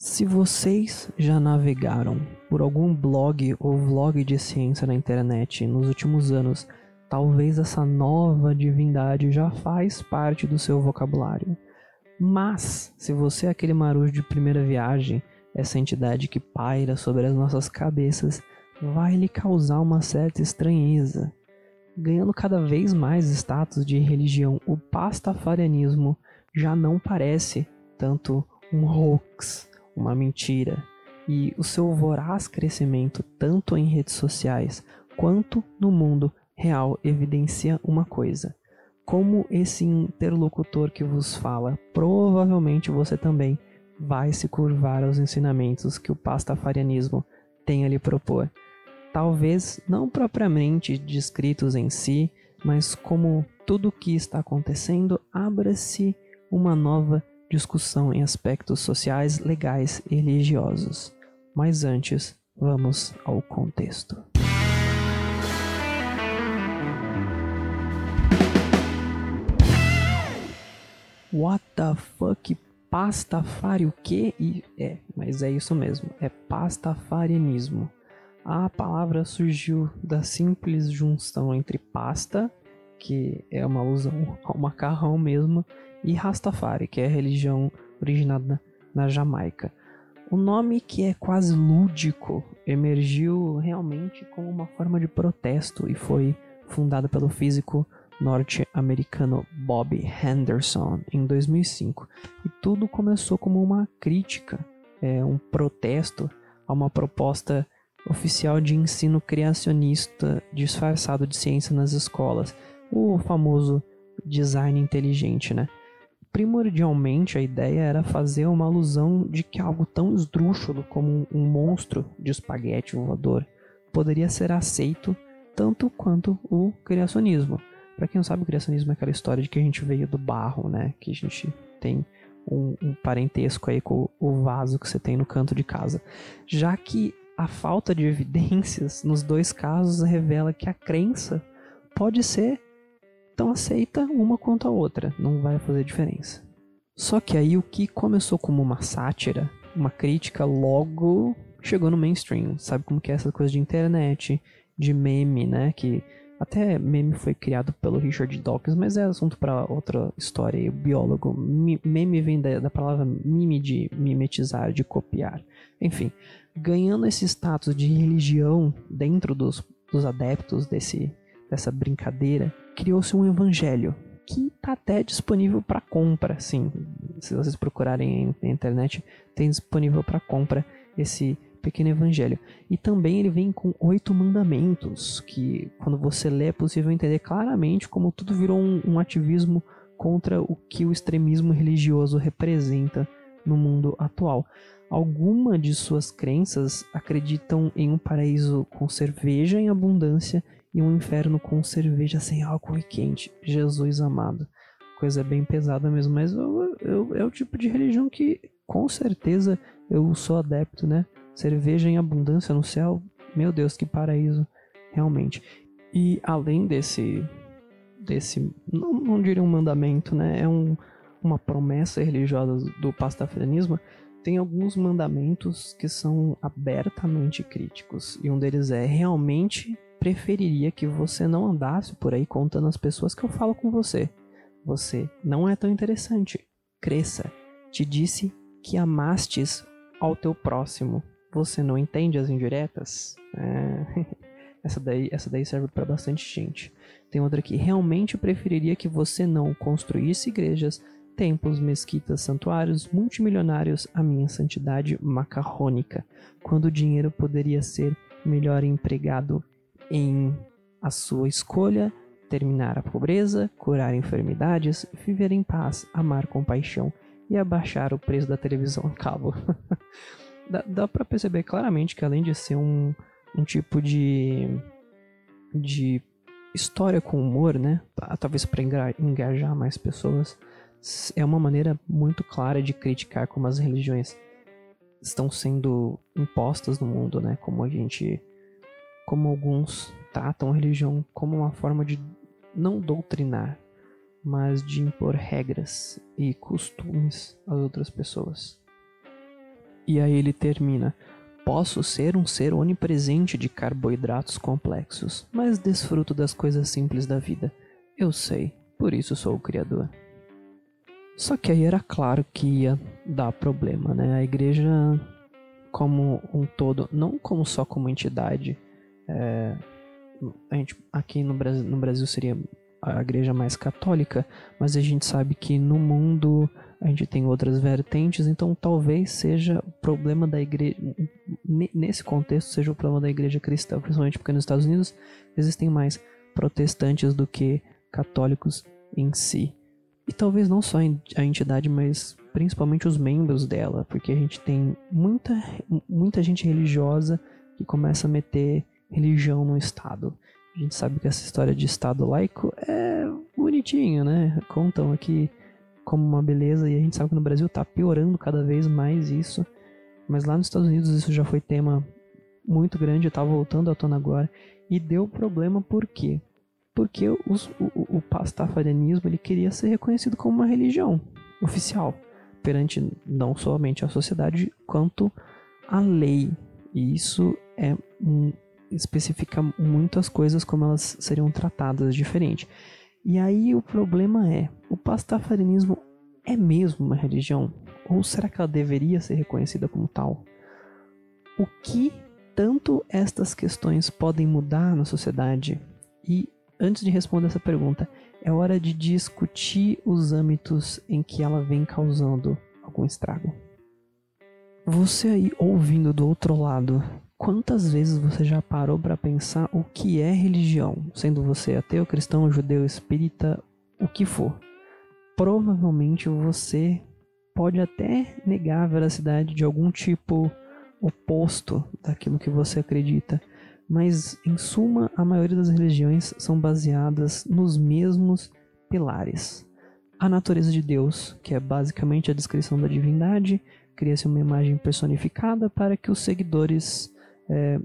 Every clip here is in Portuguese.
Se vocês já navegaram por algum blog ou vlog de ciência na internet nos últimos anos, talvez essa nova divindade já faz parte do seu vocabulário. Mas, se você é aquele marujo de primeira viagem, essa entidade que paira sobre as nossas cabeças vai lhe causar uma certa estranheza. Ganhando cada vez mais status de religião, o pastafarianismo já não parece tanto um hoax, uma mentira, e o seu voraz crescimento tanto em redes sociais quanto no mundo real evidencia uma coisa. Como esse interlocutor que vos fala, provavelmente você também vai se curvar aos ensinamentos que o pastafarianismo tem a lhe propor. Talvez não propriamente descritos em si, mas como tudo o que está acontecendo, abra-se uma nova discussão em aspectos sociais, legais e religiosos. Mas antes, vamos ao contexto. What the fuck? Pastafari o quê? E é, mas é isso mesmo, é pastafarianismo. A palavra surgiu da simples junção entre pasta, que é uma alusão ao macarrão mesmo, e Rastafari, que é a religião originada na Jamaica. O nome, que é quase lúdico, emergiu realmente como uma forma de protesto e foi fundado pelo físico norte-americano Bob Henderson em 2005. E tudo começou como uma crítica, é, um protesto a uma proposta oficial de ensino criacionista disfarçado de ciência nas escolas, o famoso design inteligente, né? Primordialmente a ideia era fazer uma alusão de que algo tão esdrúxulo como um monstro de espaguete voador poderia ser aceito tanto quanto o criacionismo. Para quem não sabe, o criacionismo é aquela história de que a gente veio do barro, né? Que a gente tem um, um parentesco aí com o vaso que você tem no canto de casa. Já que a falta de evidências nos dois casos revela que a crença pode ser então aceita uma quanto a outra, não vai fazer diferença. Só que aí o que começou como uma sátira, uma crítica, logo chegou no mainstream. Sabe como que é essa coisa de internet, de meme, né? Que até meme foi criado pelo Richard Dawkins, mas é assunto para outra história. O biólogo, meme vem da, da palavra mime de mimetizar, de copiar. Enfim, ganhando esse status de religião dentro dos, dos adeptos desse, dessa brincadeira, criou-se um evangelho que está até disponível para compra, sim. Se vocês procurarem na internet, tem disponível para compra esse pequeno evangelho. E também ele vem com oito mandamentos, que quando você lê é possível entender claramente como tudo virou um, um ativismo contra o que o extremismo religioso representa no mundo atual. Alguma de suas crenças acreditam em um paraíso com cerveja em abundância e um inferno com cerveja sem álcool e quente. Jesus amado. Coisa bem pesada mesmo, mas eu, eu, é o tipo de religião que com certeza eu sou adepto, né? Cerveja em abundância no céu, meu Deus, que paraíso, realmente. E além desse, desse não, não diria um mandamento, né? É um, uma promessa religiosa do pastafarianismo, tem alguns mandamentos que são abertamente críticos. E um deles é realmente preferiria que você não andasse por aí contando às pessoas que eu falo com você. Você não é tão interessante. Cresça. Te disse que amastes ao teu próximo. Você não entende as indiretas? É... essa, daí, essa daí serve para bastante gente. Tem outra aqui. Realmente preferiria que você não construísse igrejas, templos, mesquitas, santuários multimilionários à minha santidade macarrônica, quando o dinheiro poderia ser melhor empregado em a sua escolha, terminar a pobreza, curar enfermidades, viver em paz, amar com paixão e abaixar o preço da televisão a cabo. dá dá para perceber claramente que além de ser um, um tipo de, de história com humor, né? Talvez para engajar mais pessoas, é uma maneira muito clara de criticar como as religiões estão sendo impostas no mundo, né? Como a gente como alguns tratam a religião como uma forma de não doutrinar, mas de impor regras e costumes às outras pessoas. E aí ele termina: Posso ser um ser onipresente de carboidratos complexos, mas desfruto das coisas simples da vida. Eu sei, por isso sou o Criador. Só que aí era claro que ia dar problema, né? A igreja, como um todo, não como só como entidade, é, a gente, aqui no Brasil, no Brasil seria a igreja mais católica, mas a gente sabe que no mundo a gente tem outras vertentes, então talvez seja o problema da igreja, nesse contexto, seja o problema da igreja cristã, principalmente porque nos Estados Unidos existem mais protestantes do que católicos em si. E talvez não só a entidade, mas principalmente os membros dela, porque a gente tem muita, muita gente religiosa que começa a meter religião no Estado. A gente sabe que essa história de Estado laico é bonitinho, né? Contam aqui como uma beleza e a gente sabe que no Brasil está piorando cada vez mais isso. Mas lá nos Estados Unidos isso já foi tema muito grande, está voltando à tona agora. E deu problema por quê? porque os, o, o pastafarianismo ele queria ser reconhecido como uma religião oficial perante não somente a sociedade quanto a lei. E isso é um, especifica muitas coisas como elas seriam tratadas diferente. E aí o problema é, o pastafarianismo é mesmo uma religião? Ou será que ela deveria ser reconhecida como tal? O que tanto estas questões podem mudar na sociedade e antes de responder essa pergunta, é hora de discutir os âmbitos em que ela vem causando algum estrago. Você aí ouvindo do outro lado, quantas vezes você já parou para pensar o que é religião, sendo você ateu, cristão, judeu, espírita, o que for? Provavelmente você pode até negar a veracidade de algum tipo oposto daquilo que você acredita, mas em suma a maioria das religiões são baseadas nos mesmos pilares. A natureza de Deus, que é basicamente a descrição da divindade, cria-se uma imagem personificada para que os seguidores é,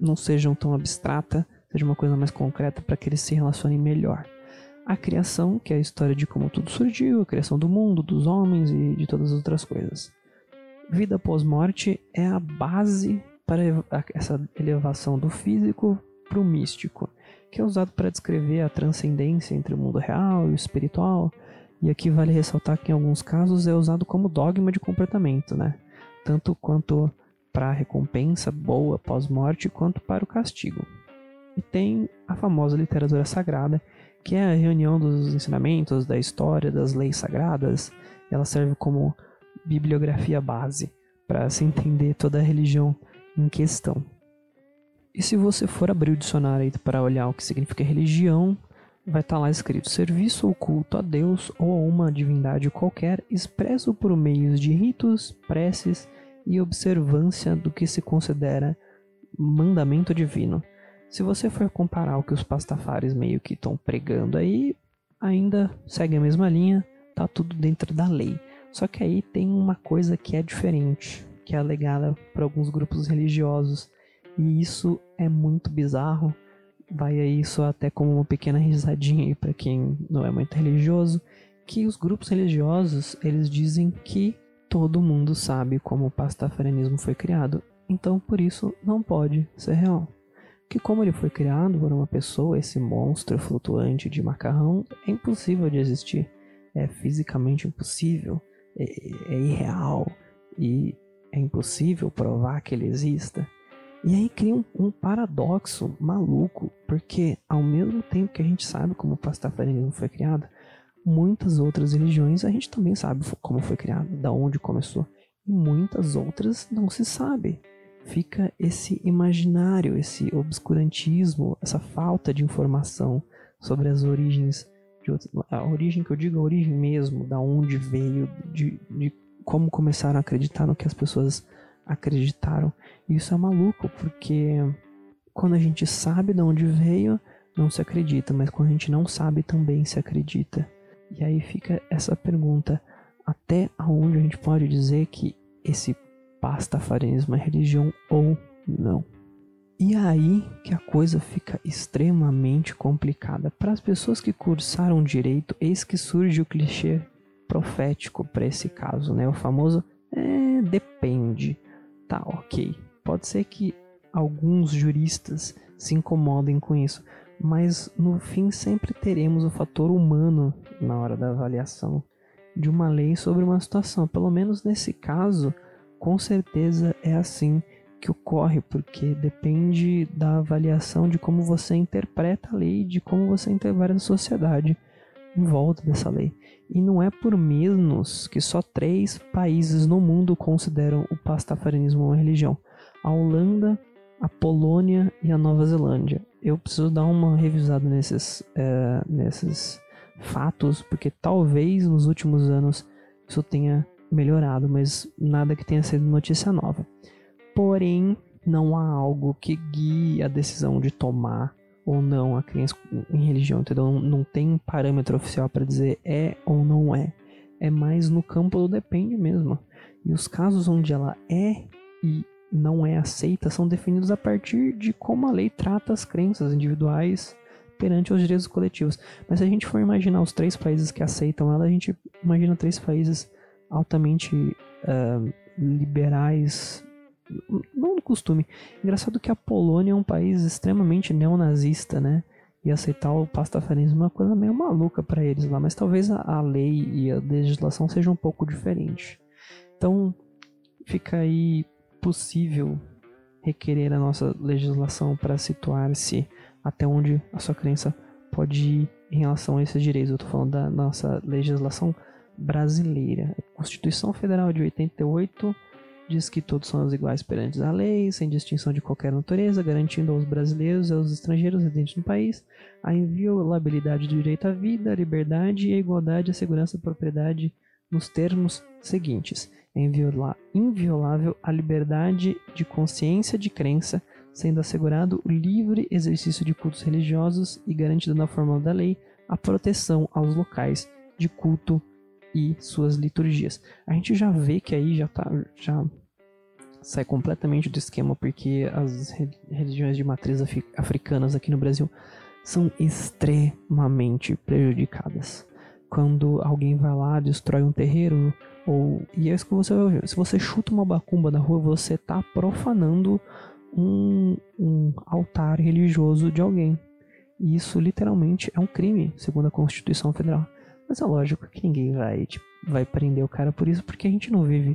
não sejam tão abstrata, seja uma coisa mais concreta para que eles se relacionem melhor. A criação, que é a história de como tudo surgiu, a criação do mundo, dos homens e de todas as outras coisas. Vida pós-morte é a base para essa elevação do físico para o místico, que é usado para descrever a transcendência entre o mundo real e o espiritual. E aqui vale ressaltar que em alguns casos é usado como dogma de comportamento, né? Tanto quanto para a recompensa boa pós-morte, quanto para o castigo. E tem a famosa literatura sagrada, que é a reunião dos ensinamentos, da história, das leis sagradas. Ela serve como bibliografia base para se entender toda a religião em questão. E se você for abrir o dicionário para olhar o que significa religião, vai estar tá lá escrito serviço ou culto a Deus ou a uma divindade qualquer, expresso por meios de ritos, preces e observância do que se considera mandamento divino. Se você for comparar o que os pastafares meio que estão pregando aí, ainda segue a mesma linha, tá tudo dentro da lei. Só que aí tem uma coisa que é diferente que é alegada por alguns grupos religiosos. E isso é muito bizarro. Vai aí só até como uma pequena risadinha aí para quem não é muito religioso, que os grupos religiosos, eles dizem que todo mundo sabe como o pastafarianismo foi criado. Então, por isso não pode ser real. Que como ele foi criado por uma pessoa, esse monstro flutuante de macarrão é impossível de existir. É fisicamente impossível, é, é irreal e é impossível provar que ele exista. E aí cria um, um, paradoxo maluco, porque ao mesmo tempo que a gente sabe como o pastafarianismo foi criado, muitas outras religiões a gente também sabe como foi criado, da onde começou, e muitas outras não se sabe. Fica esse imaginário, esse obscurantismo, essa falta de informação sobre as origens a origem que eu digo, a origem mesmo, da onde veio, de, de como começaram a acreditar no que as pessoas acreditaram. E isso é maluco, porque quando a gente sabe de onde veio, não se acredita, mas quando a gente não sabe, também se acredita. E aí fica essa pergunta: até onde a gente pode dizer que esse pastafarianismo é religião ou não? E aí que a coisa fica extremamente complicada. Para as pessoas que cursaram direito, eis que surge o clichê profético para esse caso, né? O famoso é, depende. Tá, ok. Pode ser que alguns juristas se incomodem com isso, mas no fim sempre teremos o fator humano na hora da avaliação de uma lei sobre uma situação. Pelo menos nesse caso, com certeza é assim que ocorre, porque depende da avaliação de como você interpreta a lei, de como você interpreta a sociedade em volta dessa lei. E não é por menos que só três países no mundo consideram o pastafarianismo uma religião: a Holanda, a Polônia e a Nova Zelândia. Eu preciso dar uma revisada nesses, é, nesses fatos, porque talvez nos últimos anos isso tenha melhorado, mas nada que tenha sido notícia nova. Porém, não há algo que guie a decisão de tomar ou não a criança em religião, entendeu? Não, não tem parâmetro oficial para dizer é ou não é. É mais no campo do depende mesmo. E os casos onde ela é e não é aceita são definidos a partir de como a lei trata as crenças individuais perante os direitos coletivos. Mas se a gente for imaginar os três países que aceitam ela, a gente imagina três países altamente uh, liberais não do costume. Engraçado que a Polônia é um país extremamente neonazista, né? E aceitar o pastafarianismo é uma coisa meio maluca para eles lá, mas talvez a lei e a legislação sejam um pouco diferentes. Então, fica aí possível requerer a nossa legislação para situar-se até onde a sua crença pode ir em relação a esses direitos. Eu estou falando da nossa legislação brasileira. A Constituição Federal de 88 diz que todos são iguais perante a lei, sem distinção de qualquer natureza, garantindo aos brasileiros e aos estrangeiros residentes no país a inviolabilidade do direito à vida, à liberdade e à igualdade, à segurança e propriedade nos termos seguintes: é inviolável a liberdade de consciência de crença, sendo assegurado o livre exercício de cultos religiosos e garantido na forma da lei a proteção aos locais de culto e suas liturgias. A gente já vê que aí já tá já sai completamente do esquema porque as religiões de matriz africanas aqui no Brasil são extremamente prejudicadas. Quando alguém vai lá, destrói um terreiro, ou e é isso que você vai ver. Se você chuta uma bacumba na rua, você está profanando um, um altar religioso de alguém. E isso literalmente é um crime, segundo a Constituição Federal. Mas é lógico que ninguém vai, tipo, vai prender o cara por isso, porque a gente não vive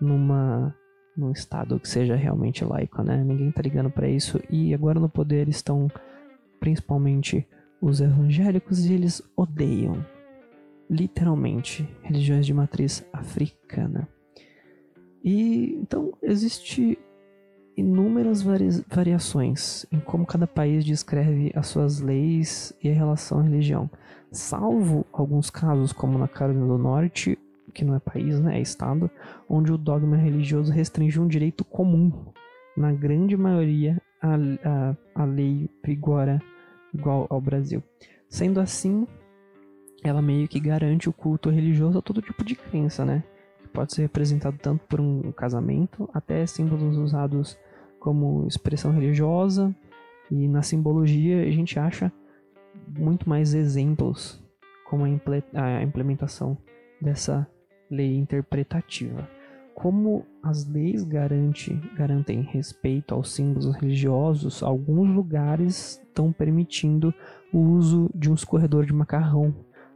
numa num estado que seja realmente laico, né? Ninguém tá ligando para isso. E agora no poder estão principalmente os evangélicos e eles odeiam literalmente religiões de matriz africana. E então existe inúmeras vari variações em como cada país descreve as suas leis e a relação à religião salvo alguns casos, como na Carolina do Norte, que não é país, né, é estado, onde o dogma religioso restringe um direito comum. Na grande maioria, a, a, a lei vigora igual ao Brasil. Sendo assim, ela meio que garante o culto religioso a todo tipo de crença, né? Que pode ser representado tanto por um casamento, até símbolos usados como expressão religiosa. E na simbologia a gente acha muito mais exemplos como a implementação dessa lei interpretativa. Como as leis garante, garantem respeito aos símbolos religiosos, alguns lugares estão permitindo o uso de um escorredor de macarrão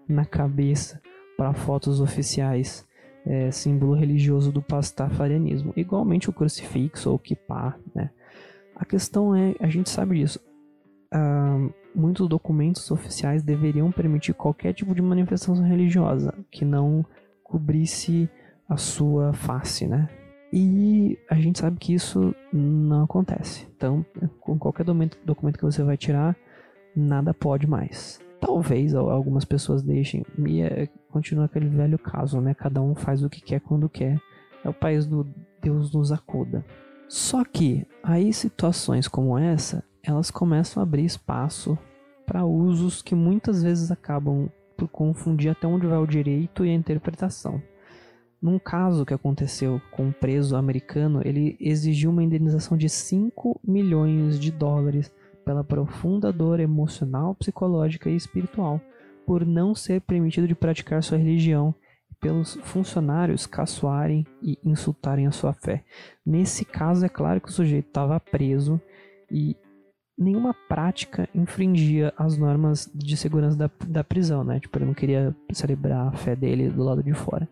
na cabeça para fotos oficiais, é, símbolo religioso do pastafarianismo. Igualmente o crucifixo ou o kippah, né? A questão é, a gente sabe disso, uh, muitos documentos oficiais deveriam permitir qualquer tipo de manifestação religiosa que não cobrisse a sua face, né? E a gente sabe que isso não acontece. Então, com qualquer documento que você vai tirar, nada pode mais. Talvez algumas pessoas deixem, e é, continua aquele velho caso, né? Cada um faz o que quer quando quer. É o país do Deus nos acuda. Só que aí situações como essa elas começam a abrir espaço para usos que muitas vezes acabam por confundir até onde vai o direito e a interpretação. Num caso que aconteceu com um preso americano, ele exigiu uma indenização de 5 milhões de dólares pela profunda dor emocional, psicológica e espiritual, por não ser permitido de praticar sua religião pelos funcionários caçoarem e insultarem a sua fé. Nesse caso, é claro que o sujeito estava preso e nenhuma prática infringia as normas de segurança da, da prisão, né? Tipo, ele não queria celebrar a fé dele do lado de fora.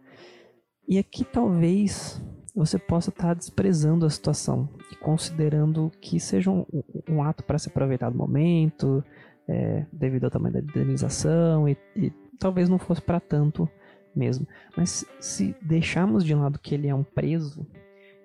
E aqui talvez você possa estar tá desprezando a situação e considerando que seja um, um ato para se aproveitar do momento, é, devido ao tamanho da indenização, e, e talvez não fosse para tanto mesmo. Mas se deixarmos de lado que ele é um preso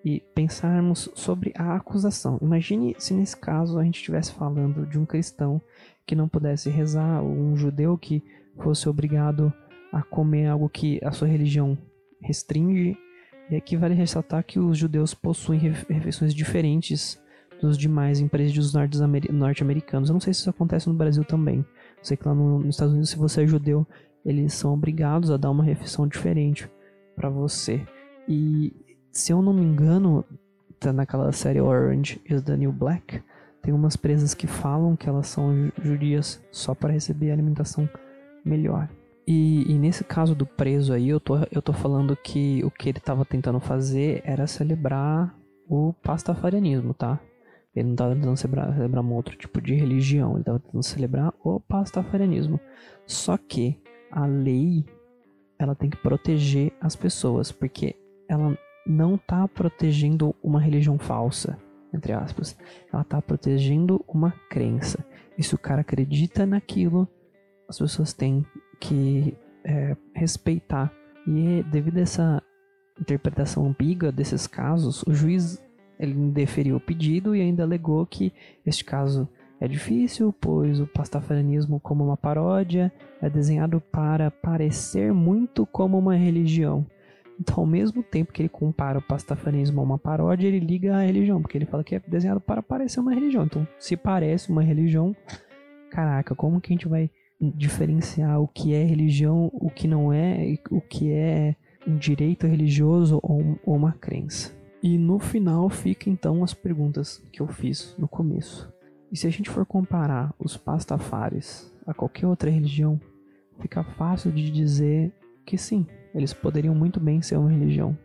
e pensarmos sobre a acusação, imagine se nesse caso a gente estivesse falando de um cristão que não pudesse rezar, ou um judeu que fosse obrigado a comer algo que a sua religião restringe. E aqui vale ressaltar que os judeus possuem refeições diferentes dos demais presídios norte-americanos. Eu não sei se isso acontece no Brasil também. Eu sei que lá no, nos Estados Unidos, se você é judeu, eles são obrigados a dar uma refeição diferente para você. E se eu não me engano, tá naquela série Orange is the New Black, tem umas presas que falam que elas são judias só para receber alimentação melhor. E, e, nesse caso do preso aí, eu tô, eu tô falando que o que ele tava tentando fazer era celebrar o pastafarianismo, tá? Ele não estava tentando celebrar, celebrar um outro tipo de religião, ele estava tentando celebrar o pastafarianismo. Só que a lei ela tem que proteger as pessoas, porque ela não está protegendo uma religião falsa, entre aspas. Ela está protegendo uma crença. E se o cara acredita naquilo, as pessoas têm que é, respeitar. E devido a essa interpretação ambígua desses casos, o juiz ele deferiu o pedido e ainda alegou que este caso é difícil, pois o pastafarianismo, como uma paródia, é desenhado para parecer muito como uma religião. Então, ao mesmo tempo que ele compara o pastafarianismo a uma paródia, ele liga a religião, porque ele fala que é desenhado para parecer uma religião. Então, se parece uma religião, caraca, como que a gente vai diferenciar o que é religião, o que não é, o que é um direito religioso ou, ou uma crença? E no final fica então as perguntas que eu fiz no começo. E se a gente for comparar os pastafares a qualquer outra religião, fica fácil de dizer que sim, eles poderiam muito bem ser uma religião.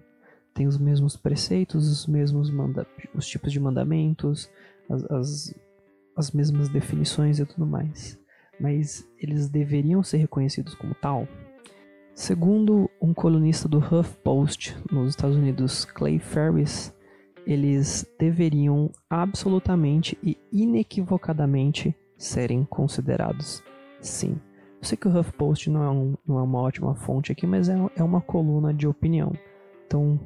Tem os mesmos preceitos, os mesmos manda os tipos de mandamentos, as, as, as mesmas definições e tudo mais. Mas eles deveriam ser reconhecidos como tal? Segundo um colunista do HuffPost nos Estados Unidos, Clay Ferris, eles deveriam absolutamente e inequivocadamente serem considerados sim. Eu sei que o HuffPost não é, um, não é uma ótima fonte aqui, mas é, é uma coluna de opinião. Então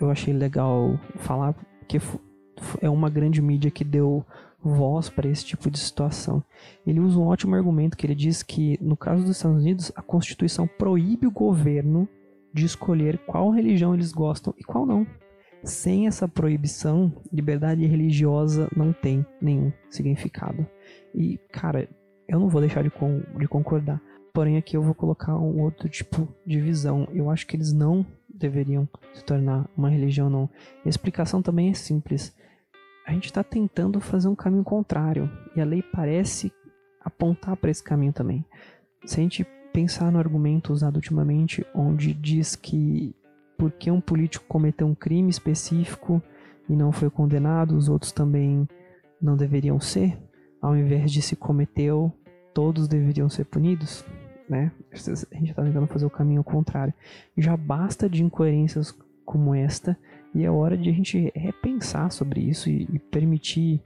eu achei legal falar que é uma grande mídia que deu voz para esse tipo de situação. Ele usa um ótimo argumento que ele diz que, no caso dos Estados Unidos, a Constituição proíbe o governo de escolher qual religião eles gostam e qual não. Sem essa proibição, liberdade religiosa não tem nenhum significado. E, cara, eu não vou deixar de, con de concordar. Porém, aqui eu vou colocar um outro tipo de visão. Eu acho que eles não deveriam se tornar uma religião, não. A explicação também é simples a gente está tentando fazer um caminho contrário e a lei parece apontar para esse caminho também. Se a gente pensar no argumento usado ultimamente, onde diz que porque um político cometeu um crime específico e não foi condenado, os outros também não deveriam ser, ao invés de se cometeu, todos deveriam ser punidos, né? A gente está tentando fazer o caminho contrário. Já basta de incoerências como esta e é hora de a gente repensar sobre isso e, e permitir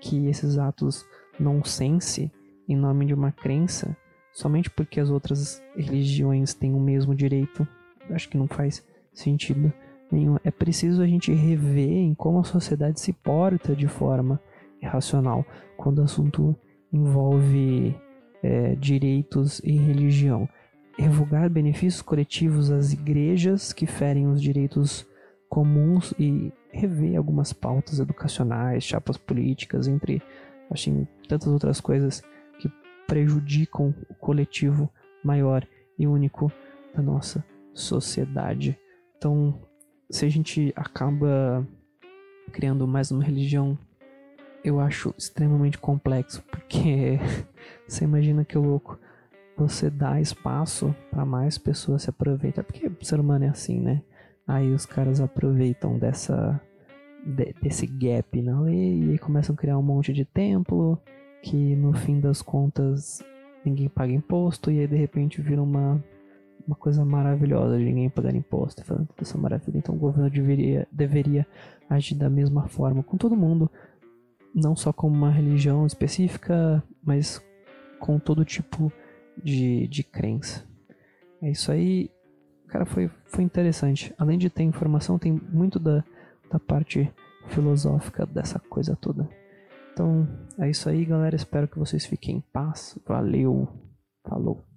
que esses atos não sense em nome de uma crença somente porque as outras religiões têm o mesmo direito. Acho que não faz sentido nenhum. É preciso a gente rever em como a sociedade se porta de forma irracional quando o assunto envolve é, direitos e religião. Revogar benefícios coletivos às igrejas que ferem os direitos comuns e rever algumas pautas educacionais, chapas políticas, entre assim, tantas outras coisas que prejudicam o coletivo maior e único da nossa sociedade. Então, se a gente acaba criando mais uma religião, eu acho extremamente complexo, porque você imagina que louco. você dá espaço para mais pessoas se aproveitar, porque o ser humano é assim, né? Aí os caras aproveitam dessa de, desse gap na lei e começam a criar um monte de templo que no fim das contas ninguém paga imposto e aí de repente vira uma uma coisa maravilhosa de ninguém pagar imposto, falando toda essa maravilha. Então o governo deveria, deveria agir da mesma forma com todo mundo, não só com uma religião específica, mas com todo tipo de, de crença. É isso aí, cara, foi, foi interessante. Além de ter informação, tem muito da, da parte filosófica dessa coisa toda. Então, é isso aí, galera. Espero que vocês fiquem em paz. Valeu. Falou.